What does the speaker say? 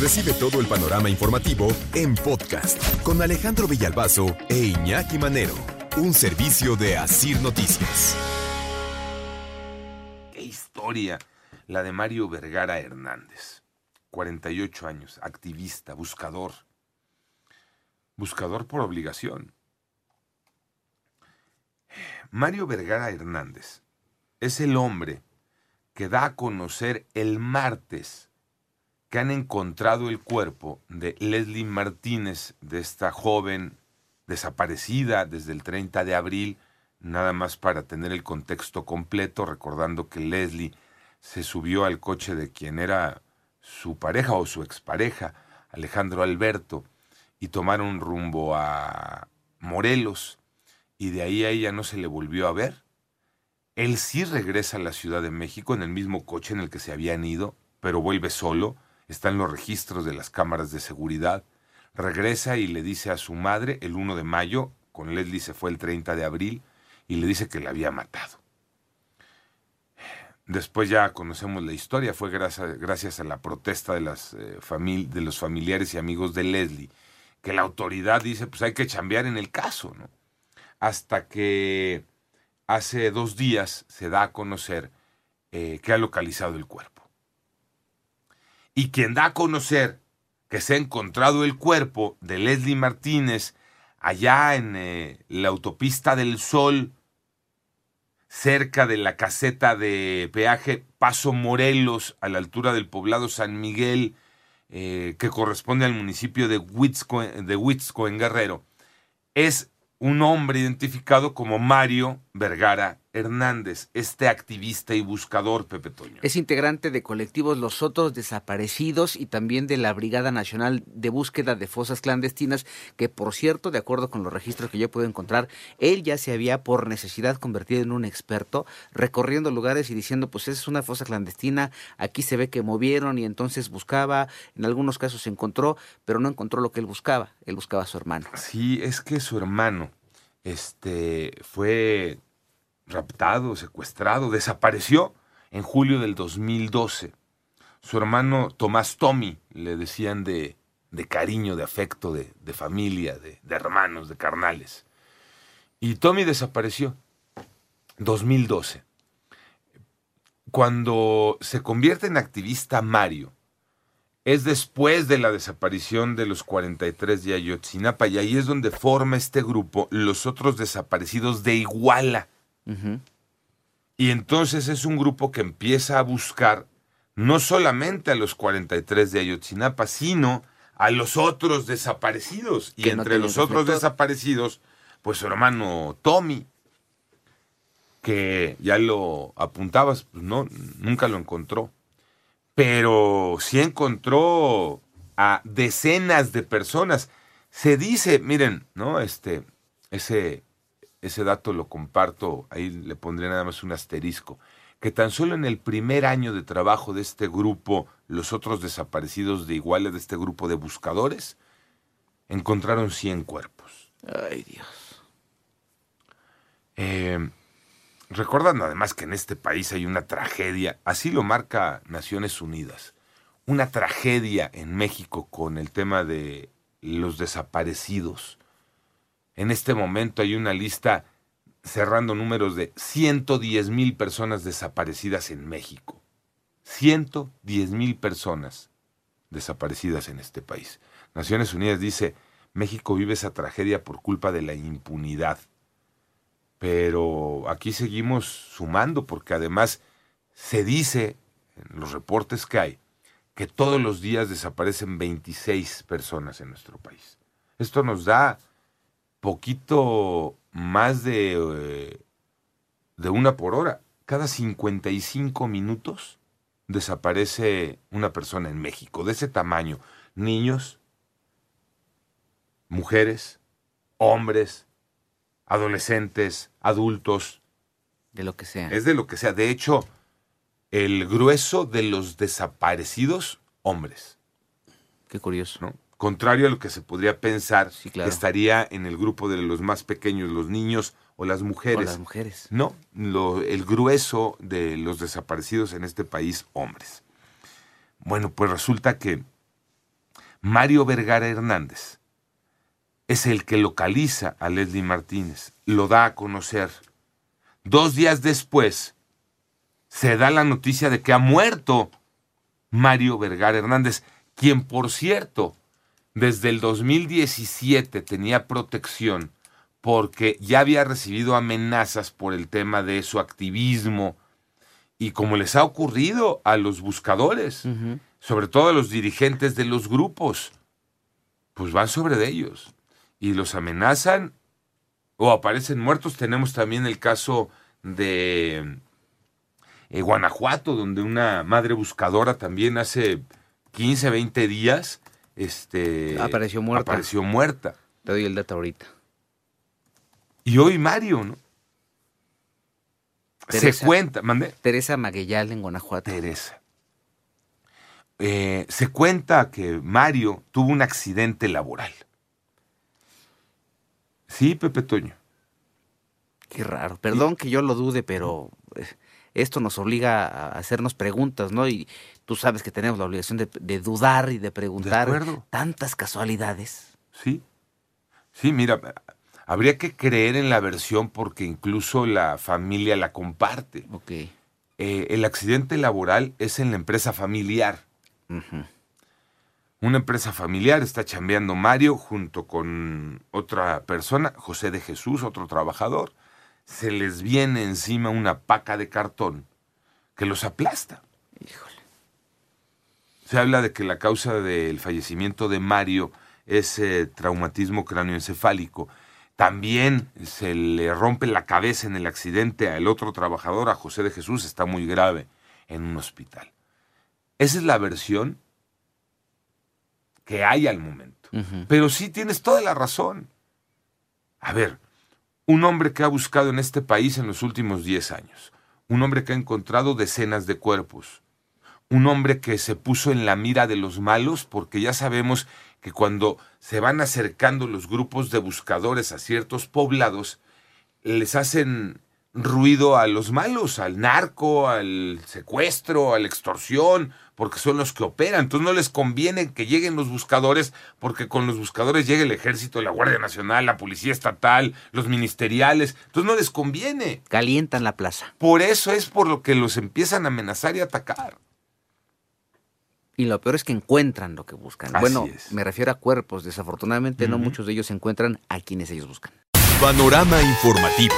Recibe todo el panorama informativo en podcast con Alejandro Villalbazo e Iñaki Manero, un servicio de Asir Noticias. Qué historia la de Mario Vergara Hernández. 48 años, activista, buscador. Buscador por obligación. Mario Vergara Hernández es el hombre que da a conocer el martes que han encontrado el cuerpo de Leslie Martínez, de esta joven desaparecida desde el 30 de abril, nada más para tener el contexto completo, recordando que Leslie se subió al coche de quien era su pareja o su expareja, Alejandro Alberto, y tomaron rumbo a Morelos, y de ahí a ella no se le volvió a ver. Él sí regresa a la Ciudad de México en el mismo coche en el que se habían ido, pero vuelve solo, está en los registros de las cámaras de seguridad, regresa y le dice a su madre el 1 de mayo, con Leslie se fue el 30 de abril, y le dice que la había matado. Después ya conocemos la historia, fue gracias, gracias a la protesta de, las, eh, de los familiares y amigos de Leslie, que la autoridad dice, pues hay que chambear en el caso, ¿no? Hasta que hace dos días se da a conocer eh, que ha localizado el cuerpo. Y quien da a conocer que se ha encontrado el cuerpo de Leslie Martínez allá en eh, la autopista del Sol, cerca de la caseta de peaje Paso Morelos, a la altura del poblado San Miguel, eh, que corresponde al municipio de Huitzco, de Huitzco en Guerrero, es un hombre identificado como Mario Vergara Hernández, este activista y buscador, Pepe Toño. Es integrante de colectivos Los Otros Desaparecidos y también de la Brigada Nacional de Búsqueda de Fosas Clandestinas, que por cierto, de acuerdo con los registros que yo puedo encontrar, él ya se había por necesidad convertido en un experto, recorriendo lugares y diciendo, pues es una fosa clandestina, aquí se ve que movieron y entonces buscaba, en algunos casos encontró, pero no encontró lo que él buscaba, él buscaba a su hermano. Sí, es que su hermano este, fue raptado, secuestrado, desapareció en julio del 2012. Su hermano Tomás Tommy, le decían de, de cariño, de afecto, de, de familia, de, de, hermanos, de carnales. Y Tommy desapareció. 2012. Cuando se convierte en activista Mario, es después de la desaparición de los 43 de Ayotzinapa y ahí es donde forma este grupo los otros desaparecidos de Iguala. Y entonces es un grupo que empieza a buscar no solamente a los 43 de Ayotzinapa, sino a los otros desaparecidos. Y entre los otros desaparecidos, pues su hermano Tommy, que ya lo apuntabas, pues no, nunca lo encontró pero sí encontró a decenas de personas. Se dice, miren, ¿no? Este, ese, ese dato lo comparto, ahí le pondré nada más un asterisco, que tan solo en el primer año de trabajo de este grupo, los otros desaparecidos de Iguala, de este grupo de buscadores, encontraron 100 cuerpos. Ay, Dios. Eh, Recordando además que en este país hay una tragedia, así lo marca Naciones Unidas, una tragedia en México con el tema de los desaparecidos. En este momento hay una lista cerrando números de 110 mil personas desaparecidas en México. 110 mil personas desaparecidas en este país. Naciones Unidas dice, México vive esa tragedia por culpa de la impunidad pero aquí seguimos sumando porque además se dice en los reportes que hay que todos los días desaparecen 26 personas en nuestro país. Esto nos da poquito más de, eh, de una por hora. Cada 55 minutos desaparece una persona en México de ese tamaño. Niños, mujeres, hombres, adolescentes, adultos. De lo que sea. Es de lo que sea. De hecho, el grueso de los desaparecidos, hombres. Qué curioso. ¿no? Contrario a lo que se podría pensar, estaría en el grupo de los más pequeños, los niños o las mujeres. O las mujeres. No, lo, el grueso de los desaparecidos en este país, hombres. Bueno, pues resulta que Mario Vergara Hernández es el que localiza a Leslie Martínez, lo da a conocer. Dos días después se da la noticia de que ha muerto Mario Vergara Hernández, quien por cierto desde el 2017 tenía protección porque ya había recibido amenazas por el tema de su activismo y como les ha ocurrido a los buscadores, sobre todo a los dirigentes de los grupos, pues van sobre de ellos y los amenazan o aparecen muertos. Tenemos también el caso de eh, Guanajuato, donde una madre buscadora también hace 15, 20 días este, apareció muerta. Apareció muerta. Te doy el dato ahorita. Y hoy Mario, ¿no? se cuenta, mandé. Teresa Maguellal en Guanajuato. Teresa. Eh, se cuenta que Mario tuvo un accidente laboral. Sí, Pepe Toño. Qué raro. Perdón que yo lo dude, pero eh, esto nos obliga a hacernos preguntas, ¿no? Y tú sabes que tenemos la obligación de, dudar y de preguntar. Tantas casualidades. Sí. Sí, mira, habría que creer en la versión porque incluso la familia la comparte. Ok. Eh, el accidente laboral es en la empresa familiar. Una empresa familiar está chambeando Mario junto con otra persona, José de Jesús, otro trabajador se les viene encima una paca de cartón que los aplasta. Híjole. Se habla de que la causa del fallecimiento de Mario es eh, traumatismo cráneoencefálico. También se le rompe la cabeza en el accidente al otro trabajador, a José de Jesús, está muy grave en un hospital. Esa es la versión que hay al momento. Pero sí tienes toda la razón. A ver, un hombre que ha buscado en este país en los últimos 10 años, un hombre que ha encontrado decenas de cuerpos, un hombre que se puso en la mira de los malos, porque ya sabemos que cuando se van acercando los grupos de buscadores a ciertos poblados, les hacen ruido a los malos, al narco, al secuestro, a la extorsión, porque son los que operan. Entonces no les conviene que lleguen los buscadores, porque con los buscadores llega el ejército, la Guardia Nacional, la Policía Estatal, los ministeriales. Entonces no les conviene. Calientan la plaza. Por eso es por lo que los empiezan a amenazar y atacar. Y lo peor es que encuentran lo que buscan. bueno, me refiero a cuerpos. Desafortunadamente no muchos de ellos encuentran a quienes ellos buscan. Panorama informativo.